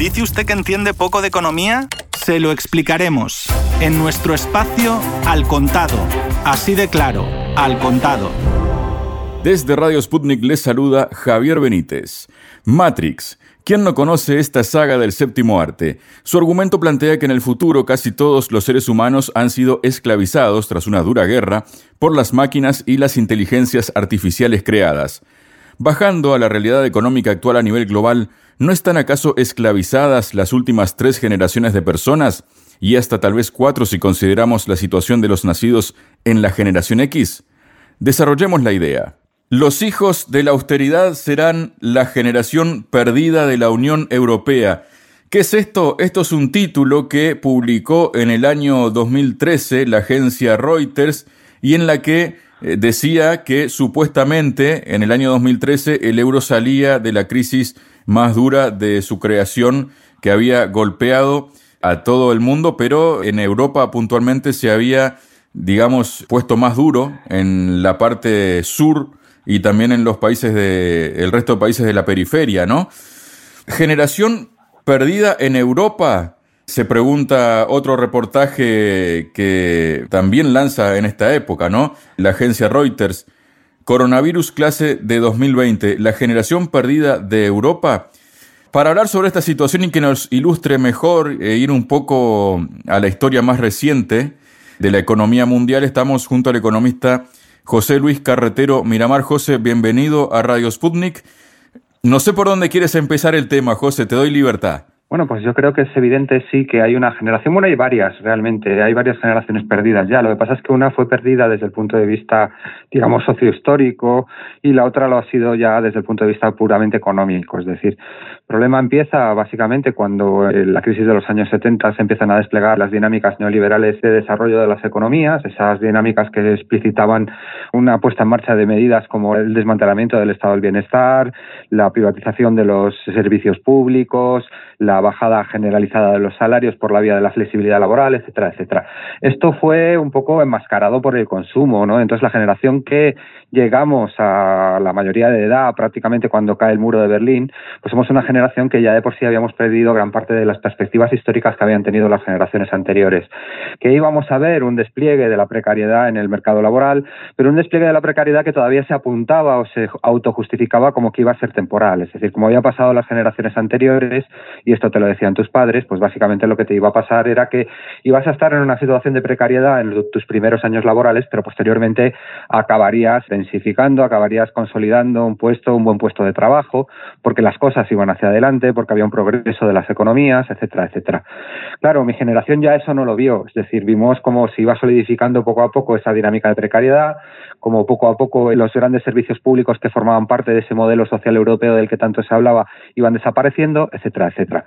¿Dice usted que entiende poco de economía? Se lo explicaremos en nuestro espacio Al Contado. Así de claro, Al Contado. Desde Radio Sputnik les saluda Javier Benítez. Matrix. ¿Quién no conoce esta saga del séptimo arte? Su argumento plantea que en el futuro casi todos los seres humanos han sido esclavizados tras una dura guerra por las máquinas y las inteligencias artificiales creadas. Bajando a la realidad económica actual a nivel global, ¿no están acaso esclavizadas las últimas tres generaciones de personas? Y hasta tal vez cuatro si consideramos la situación de los nacidos en la generación X. Desarrollemos la idea. Los hijos de la austeridad serán la generación perdida de la Unión Europea. ¿Qué es esto? Esto es un título que publicó en el año 2013 la agencia Reuters y en la que eh, decía que supuestamente en el año 2013 el euro salía de la crisis más dura de su creación que había golpeado a todo el mundo, pero en Europa puntualmente se había, digamos, puesto más duro en la parte sur y también en los países de el resto de países de la periferia, ¿no? Generación perdida en Europa, se pregunta otro reportaje que también lanza en esta época, ¿no? La agencia Reuters. Coronavirus clase de 2020, la generación perdida de Europa. Para hablar sobre esta situación y que nos ilustre mejor e ir un poco a la historia más reciente de la economía mundial, estamos junto al economista José Luis Carretero Miramar. José, bienvenido a Radio Sputnik. No sé por dónde quieres empezar el tema, José, te doy libertad. Bueno, pues yo creo que es evidente, sí, que hay una generación, bueno, hay varias realmente, hay varias generaciones perdidas ya. Lo que pasa es que una fue perdida desde el punto de vista, digamos, sociohistórico y la otra lo ha sido ya desde el punto de vista puramente económico. Es decir, el problema empieza básicamente cuando en la crisis de los años 70 se empiezan a desplegar las dinámicas neoliberales de desarrollo de las economías, esas dinámicas que explicitaban una puesta en marcha de medidas como el desmantelamiento del estado del bienestar, la privatización de los servicios públicos, la bajada generalizada de los salarios por la vía de la flexibilidad laboral, etcétera, etcétera. Esto fue un poco enmascarado por el consumo, ¿no? Entonces la generación que llegamos a la mayoría de edad, prácticamente cuando cae el muro de Berlín, pues somos una generación que ya de por sí habíamos perdido gran parte de las perspectivas históricas que habían tenido las generaciones anteriores. Que íbamos a ver un despliegue de la precariedad en el mercado laboral, pero un despliegue de la precariedad que todavía se apuntaba o se autojustificaba como que iba a ser temporal, es decir, como había pasado las generaciones anteriores, y esto te lo decían tus padres, pues básicamente lo que te iba a pasar era que ibas a estar en una situación de precariedad en tus primeros años laborales, pero posteriormente acabarías densificando, acabarías consolidando un puesto, un buen puesto de trabajo, porque las cosas iban hacia adelante, porque había un progreso de las economías, etcétera, etcétera. Claro, mi generación ya eso no lo vio, es decir, vimos cómo se iba solidificando poco a poco esa dinámica de precariedad, como poco a poco los grandes servicios públicos que formaban parte de ese modelo social europeo del que tanto se hablaba iban desapareciendo, etcétera, etcétera.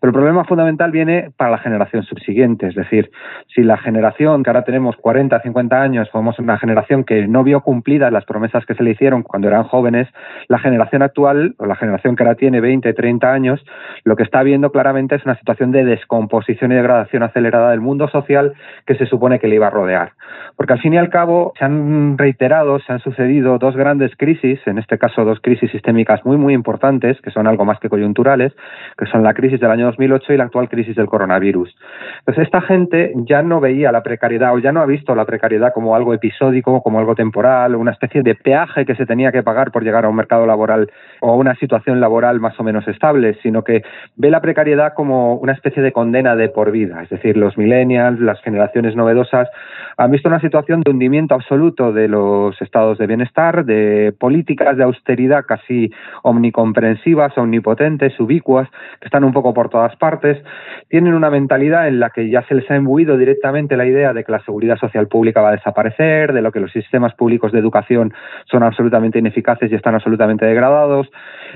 Pero el problema fundamental viene para la generación subsiguiente, es decir, si la generación que ahora tenemos 40, 50 años, somos una generación que no vio cumplidas las promesas que se le hicieron cuando eran jóvenes, la generación actual, o la generación que ahora tiene 20, 30 años, lo que está viendo claramente es una situación de descomposición y degradación acelerada del mundo social que se supone que le iba a rodear. Porque al fin y al cabo se han reiterado, se han sucedido dos grandes crisis, en este caso dos crisis sistémicas muy, muy importantes, que son algo más que coyunturales, que son la crisis del año 2008 y la actual crisis del coronavirus. Entonces, esta gente ya no veía la precariedad o ya no ha visto la precariedad como algo episódico, como algo temporal, una especie de peaje que se tenía que pagar por llegar a un mercado laboral o a una situación laboral más o menos estable, sino que ve la precariedad como una especie de condena de por vida. Es decir, los millennials, las generaciones novedosas, han visto una situación de hundimiento absoluto de los estados de bienestar, de políticas de austeridad casi omnicomprensivas, omnipotentes, ubicuas, que están un poco por todas partes. Tienen una mentalidad en la que ya se les ha imbuido directamente la idea de que la seguridad social pública va a desaparecer, de lo que los sistemas públicos de educación son absolutamente ineficaces y están absolutamente degradados.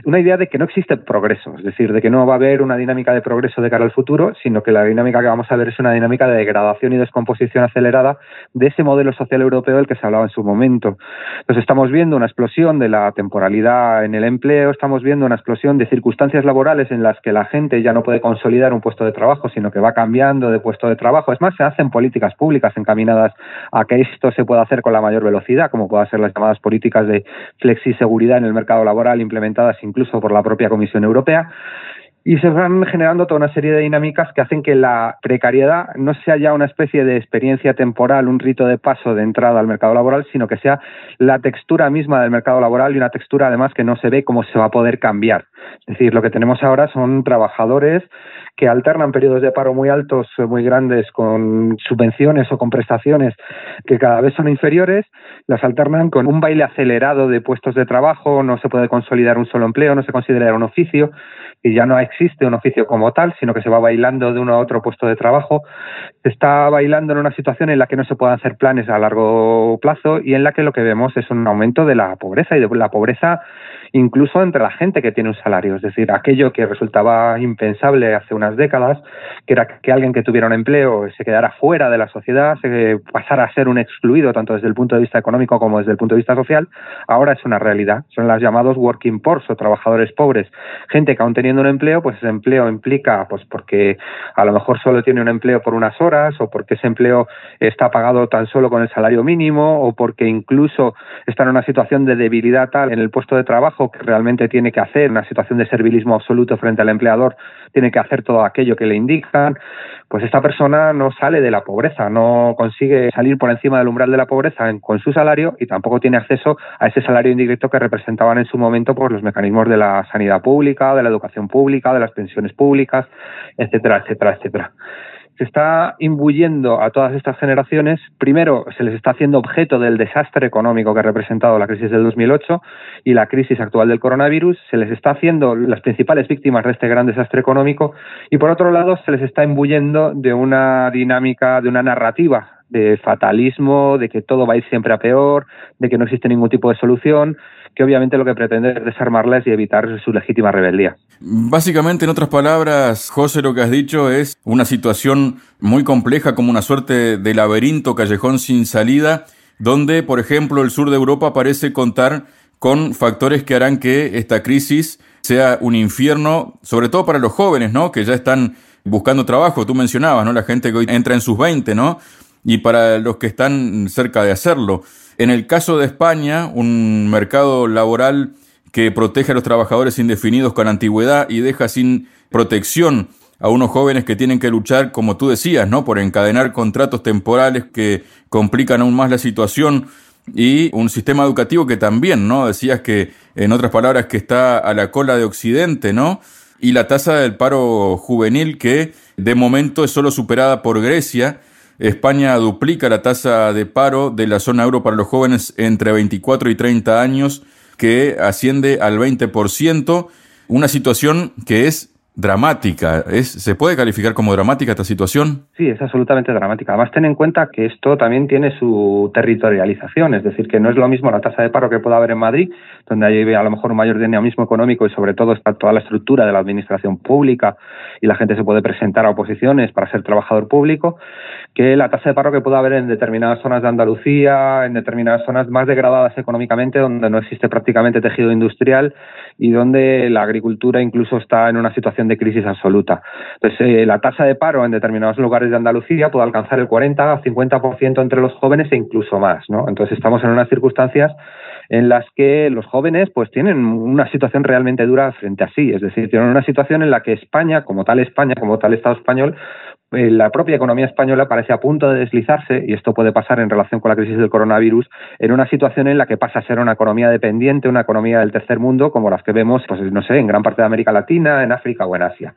Una idea de que no existe progreso, es decir, de que no va a haber una dinámica de progreso de cara al futuro, sino que la dinámica que vamos a ver es una dinámica de degradación y descomposición acelerada de ese modelo social europeo del que se hablaba en su momento. Entonces estamos viendo una explosión de la temporalidad en el empleo, estamos viendo una explosión de circunstancias laborales en las que la gente ya no puede consolidar un puesto de trabajo, sino que va cambiando de puesto de trabajo. Es más, se hacen políticas públicas encaminadas a que esto se pueda hacer con la mayor velocidad, como puedan ser las llamadas políticas de flexiseguridad en el mercado laboral implementadas incluso por la propia Comisión Europea. Y se van generando toda una serie de dinámicas que hacen que la precariedad no sea ya una especie de experiencia temporal, un rito de paso de entrada al mercado laboral, sino que sea la textura misma del mercado laboral y una textura además que no se ve cómo se va a poder cambiar. Es decir, lo que tenemos ahora son trabajadores que alternan periodos de paro muy altos, muy grandes, con subvenciones o con prestaciones que cada vez son inferiores, las alternan con un baile acelerado de puestos de trabajo, no se puede consolidar un solo empleo, no se considera un oficio, y ya no existe un oficio como tal, sino que se va bailando de uno a otro puesto de trabajo. Se está bailando en una situación en la que no se pueden hacer planes a largo plazo y en la que lo que vemos es un aumento de la pobreza y de la pobreza incluso entre la gente que tiene un salario. Es decir, aquello que resultaba impensable hace unas décadas, que era que alguien que tuviera un empleo se quedara fuera de la sociedad, se pasara a ser un excluido tanto desde el punto de vista económico como desde el punto de vista social, ahora es una realidad. Son las llamados working poor o trabajadores pobres. Gente que aún teniendo un empleo, pues ese empleo implica, pues porque a lo mejor solo tiene un empleo por unas horas o porque ese empleo está pagado tan solo con el salario mínimo o porque incluso está en una situación de debilidad tal en el puesto de trabajo que realmente tiene que hacer, una situación de servilismo absoluto frente al empleador, tiene que hacer todo aquello que le indican, pues esta persona no sale de la pobreza, no consigue salir por encima del umbral de la pobreza con su salario y tampoco tiene acceso a ese salario indirecto que representaban en su momento por los mecanismos de la sanidad pública, de la educación pública, de las pensiones públicas, etcétera, etcétera, etcétera se está imbuyendo a todas estas generaciones. Primero, se les está haciendo objeto del desastre económico que ha representado la crisis del 2008 y la crisis actual del coronavirus. Se les está haciendo las principales víctimas de este gran desastre económico. Y por otro lado, se les está imbuyendo de una dinámica, de una narrativa de fatalismo, de que todo va a ir siempre a peor, de que no existe ningún tipo de solución que obviamente lo que pretende es desarmarlas y evitar su legítima rebeldía. Básicamente, en otras palabras, José, lo que has dicho es una situación muy compleja, como una suerte de laberinto, callejón sin salida, donde, por ejemplo, el sur de Europa parece contar con factores que harán que esta crisis sea un infierno, sobre todo para los jóvenes, ¿no? Que ya están buscando trabajo. Tú mencionabas, ¿no? La gente que hoy entra en sus 20, ¿no? Y para los que están cerca de hacerlo. En el caso de España, un mercado laboral que protege a los trabajadores indefinidos con antigüedad y deja sin protección a unos jóvenes que tienen que luchar, como tú decías, ¿no? Por encadenar contratos temporales que complican aún más la situación y un sistema educativo que también, ¿no? Decías que, en otras palabras, que está a la cola de Occidente, ¿no? Y la tasa del paro juvenil que de momento es solo superada por Grecia España duplica la tasa de paro de la zona euro para los jóvenes entre 24 y 30 años, que asciende al 20%, una situación que es dramática. ¿Es, ¿Se puede calificar como dramática esta situación? Sí, es absolutamente dramática. Además, ten en cuenta que esto también tiene su territorialización, es decir, que no es lo mismo la tasa de paro que pueda haber en Madrid, donde hay a lo mejor un mayor dinamismo económico y sobre todo está toda la estructura de la administración pública y la gente se puede presentar a oposiciones para ser trabajador público, que la tasa de paro que pueda haber en determinadas zonas de Andalucía, en determinadas zonas más degradadas económicamente, donde no existe prácticamente tejido industrial y donde la agricultura incluso está en una situación de crisis absoluta. Entonces, eh, la tasa de paro en determinados lugares de Andalucía puede alcanzar el 40 o 50% entre los jóvenes e incluso más. ¿no? Entonces, estamos en unas circunstancias en las que los jóvenes pues tienen una situación realmente dura frente a sí, es decir, tienen una situación en la que España, como tal España, como tal Estado español, la propia economía española parece a punto de deslizarse, y esto puede pasar en relación con la crisis del coronavirus, en una situación en la que pasa a ser una economía dependiente, una economía del tercer mundo, como las que vemos, pues no sé, en gran parte de América Latina, en África o en Asia.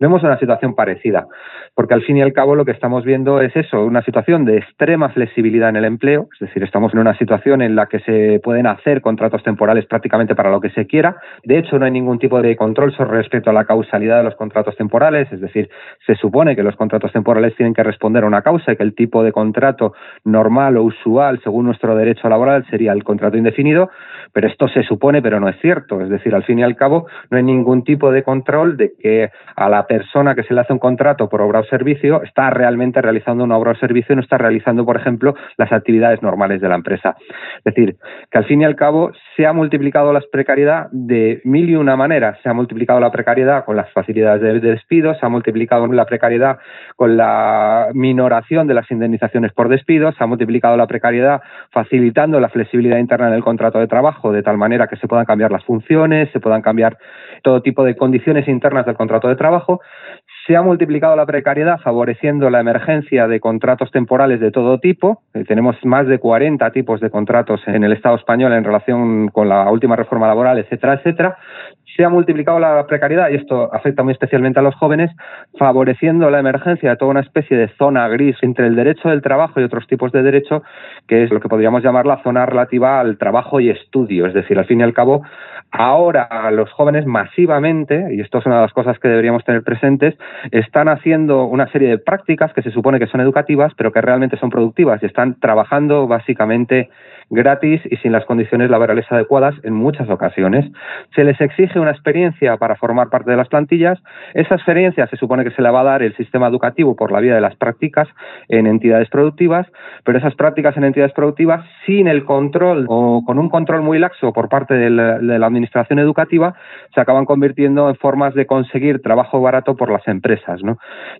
Vemos una situación parecida, porque al fin y al cabo lo que estamos viendo es eso, una situación de extrema flexibilidad en el empleo, es decir, estamos en una situación en la que se pueden hacer contratos temporales prácticamente para lo que se quiera. De hecho, no hay ningún tipo de control sobre respecto a la causalidad de los contratos temporales, es decir, se supone que los contratos temporales tienen que responder a una causa y que el tipo de contrato normal o usual, según nuestro derecho laboral, sería el contrato indefinido, pero esto se supone, pero no es cierto. Es decir, al fin y al cabo, no hay ningún tipo de control de que a la persona que se le hace un contrato por obra o servicio está realmente realizando una obra o servicio y no está realizando, por ejemplo, las actividades normales de la empresa. Es decir, que al fin y al cabo se ha multiplicado la precariedad de mil y una maneras. Se ha multiplicado la precariedad con las facilidades de, despido, se ha multiplicado la precariedad con la minoración de las indemnizaciones por despido, se ha multiplicado la precariedad facilitando la flexibilidad interna en el contrato de trabajo de tal manera que se puedan cambiar las funciones, se puedan cambiar todo tipo de condiciones internas del contrato de trabajo. Se ha multiplicado la precariedad favoreciendo la emergencia de contratos temporales de todo tipo. Eh, tenemos más de 40 tipos de contratos en el Estado español en relación con la última reforma laboral, etcétera, etcétera se ha multiplicado la precariedad, y esto afecta muy especialmente a los jóvenes, favoreciendo la emergencia de toda una especie de zona gris entre el derecho del trabajo y otros tipos de derecho, que es lo que podríamos llamar la zona relativa al trabajo y estudio. Es decir, al fin y al cabo, ahora los jóvenes masivamente, y esto es una de las cosas que deberíamos tener presentes, están haciendo una serie de prácticas que se supone que son educativas, pero que realmente son productivas y están trabajando básicamente gratis y sin las condiciones laborales adecuadas en muchas ocasiones. Se les exige una experiencia para formar parte de las plantillas. Esa experiencia se supone que se la va a dar el sistema educativo por la vía de las prácticas en entidades productivas, pero esas prácticas en entidades productivas sin el control o con un control muy laxo por parte de la, administración educativa se acaban convirtiendo en formas de conseguir trabajo barato por las empresas.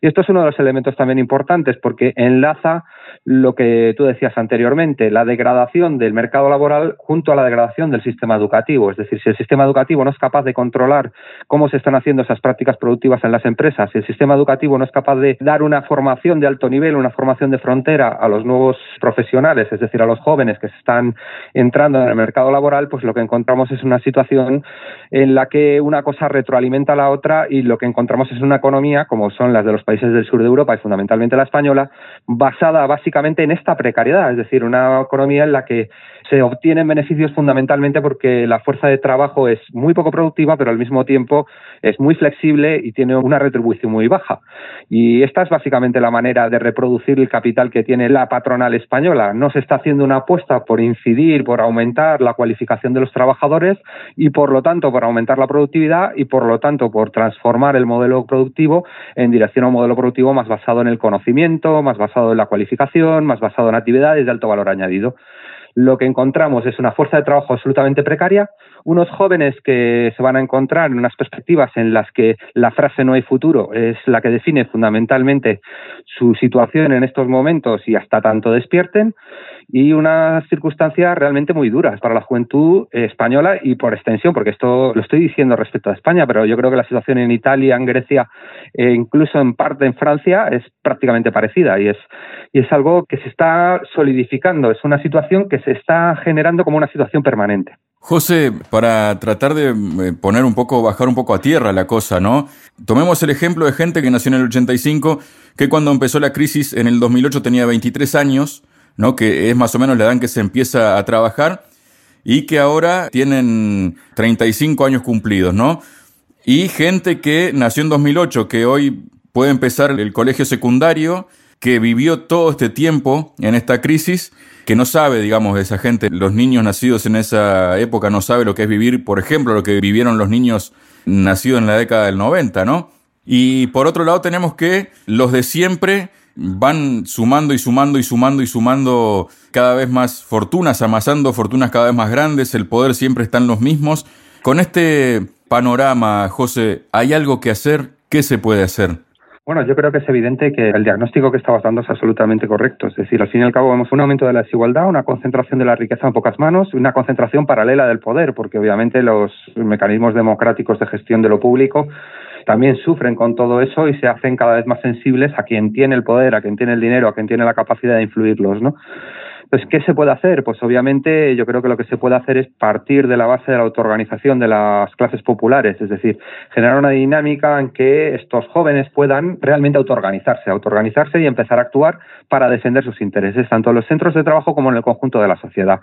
Y esto es uno de los elementos también importantes porque enlaza lo que tú decías anteriormente, la degradación del mercado laboral junto a la degradación del sistema educativo. Es decir, si el sistema educativo no es capaz de controlar cómo se están haciendo esas prácticas productivas en las empresas, si el sistema educativo no es capaz de dar una formación de alto nivel, una formación de frontera a los nuevos profesionales, es decir, a los jóvenes que se están entrando en el mercado laboral, pues lo que encontramos es una situación en la que una cosa retroalimenta a la otra y lo que encontramos es una economía, como son las de los países del sur de Europa y fundamentalmente la española, basada básicamente en esta precariedad, es decir, una economía en la que se obtienen beneficios fundamentalmente porque la fuerza de trabajo es muy poco productiva, pero al mismo tiempo es muy flexible y tiene una retribución muy baja. Y esta es básicamente la manera de reproducir el capital que tiene la patronal española. No se está haciendo una apuesta por incidir, por aumentar la cualificación de los trabajadores y, por lo tanto, por aumentar la productividad y, por lo tanto, por transformar el modelo productivo en dirección a un modelo productivo más basado en el conocimiento, más basado en la cualificación, más basado en actividades de alto valor añadido lo que encontramos es una fuerza de trabajo absolutamente precaria, unos jóvenes que se van a encontrar en unas perspectivas en las que la frase no hay futuro es la que define fundamentalmente su situación en estos momentos y hasta tanto despierten, y unas circunstancias realmente muy duras para la juventud española y por extensión, porque esto lo estoy diciendo respecto a España, pero yo creo que la situación en Italia, en Grecia e incluso en parte en Francia es prácticamente parecida y es, y es algo que se está solidificando, es una situación que se está generando como una situación permanente. José, para tratar de eh, poner un poco, bajar un poco a tierra la cosa, ¿no? Tomemos el ejemplo de gente que nació en el 85, que cuando empezó la crisis en el 2008 tenía 23 años, ¿no? Que es más o menos la edad en que se empieza a trabajar y que ahora tienen 35 años cumplidos, ¿no? Y gente que nació en 2008, que hoy puede empezar el colegio secundario, que vivió todo este tiempo en esta crisis que no sabe, digamos, esa gente, los niños nacidos en esa época no sabe lo que es vivir, por ejemplo, lo que vivieron los niños nacidos en la década del 90, ¿no? Y por otro lado tenemos que los de siempre van sumando y sumando y sumando y sumando cada vez más fortunas, amasando fortunas cada vez más grandes, el poder siempre está en los mismos. Con este panorama, José, ¿hay algo que hacer? ¿Qué se puede hacer? Bueno, yo creo que es evidente que el diagnóstico que estabas dando es absolutamente correcto. Es decir, al fin y al cabo vemos un aumento de la desigualdad, una concentración de la riqueza en pocas manos, una concentración paralela del poder, porque obviamente los mecanismos democráticos de gestión de lo público también sufren con todo eso y se hacen cada vez más sensibles a quien tiene el poder, a quien tiene el dinero, a quien tiene la capacidad de influirlos, ¿no? Pues, ¿qué se puede hacer? Pues obviamente yo creo que lo que se puede hacer es partir de la base de la autoorganización de las clases populares, es decir, generar una dinámica en que estos jóvenes puedan realmente autoorganizarse, autoorganizarse y empezar a actuar para defender sus intereses, tanto en los centros de trabajo como en el conjunto de la sociedad.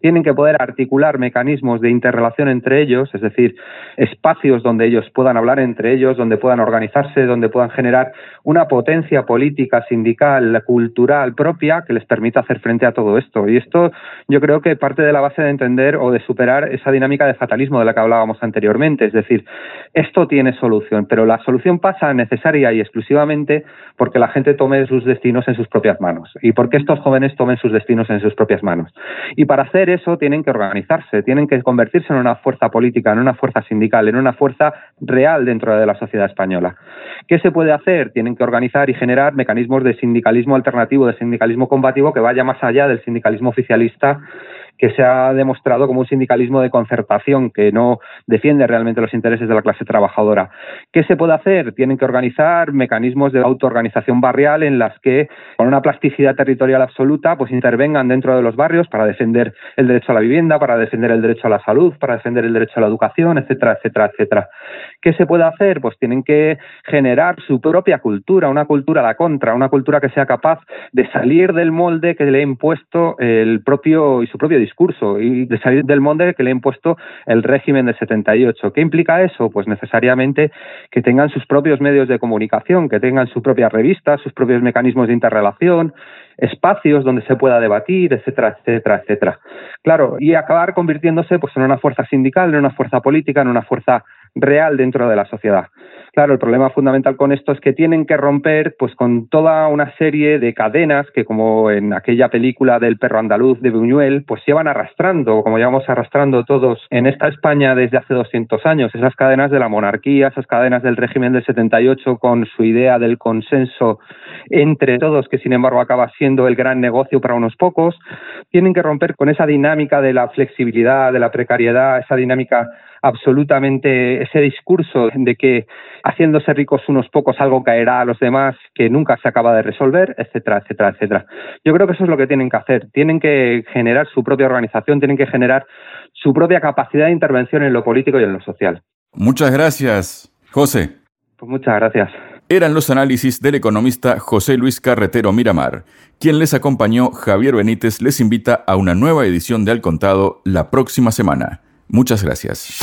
Tienen que poder articular mecanismos de interrelación entre ellos, es decir, espacios donde ellos puedan hablar entre ellos, donde puedan organizarse, donde puedan generar una potencia política, sindical, cultural propia que les permita hacer frente a todo esto. Y esto yo creo que parte de la base de entender o de superar esa dinámica de fatalismo de la que hablábamos anteriormente. Es decir, esto tiene solución, pero la solución pasa necesaria y exclusivamente porque la gente tome sus destinos en sus propias manos y porque estos jóvenes tomen sus destinos en sus propias manos. Y para hacer eso tienen que organizarse, tienen que convertirse en una fuerza política, en una fuerza sindical, en una fuerza real dentro de la sociedad española. ¿Qué se puede hacer? Tienen que organizar y generar mecanismos de sindicalismo alternativo, de sindicalismo combativo que vaya más allá del sindicalismo oficialista que se ha demostrado como un sindicalismo de concertación que no defiende realmente los intereses de la clase trabajadora. ¿Qué se puede hacer? Tienen que organizar mecanismos de autoorganización barrial en las que, con una plasticidad territorial absoluta, pues intervengan dentro de los barrios para defender el derecho a la vivienda, para defender el derecho a la salud, para defender el derecho a la educación, etcétera, etcétera, etcétera. ¿Qué se puede hacer? Pues tienen que generar su propia cultura, una cultura a la contra, una cultura que sea capaz de salir del molde que le ha impuesto el propio y su propio discurso y de salir del molde que le ha impuesto el régimen del 78. ¿Qué implica eso? Pues necesariamente que tengan sus propios medios de comunicación, que tengan su propia revista, sus propios mecanismos de interrelación, espacios donde se pueda debatir, etcétera, etcétera, etcétera. Claro, y acabar convirtiéndose pues en una fuerza sindical, en una fuerza política, en una fuerza real dentro de la sociedad. Claro, el problema fundamental con esto es que tienen que romper pues con toda una serie de cadenas que como en aquella película del perro andaluz de Buñuel, pues llevan arrastrando, como llevamos arrastrando todos en esta España desde hace 200 años, esas cadenas de la monarquía, esas cadenas del régimen del 78 con su idea del consenso entre todos, que sin embargo acaba siendo el gran negocio para unos pocos, tienen que romper con esa dinámica de la flexibilidad, de la precariedad, esa dinámica absolutamente ese discurso de que haciéndose ricos unos pocos algo caerá a los demás que nunca se acaba de resolver, etcétera, etcétera, etcétera. Yo creo que eso es lo que tienen que hacer. Tienen que generar su propia organización, tienen que generar su propia capacidad de intervención en lo político y en lo social. Muchas gracias, José. Pues muchas gracias. Eran los análisis del economista José Luis Carretero Miramar. Quien les acompañó, Javier Benítez, les invita a una nueva edición de Al Contado la próxima semana. Muchas gracias.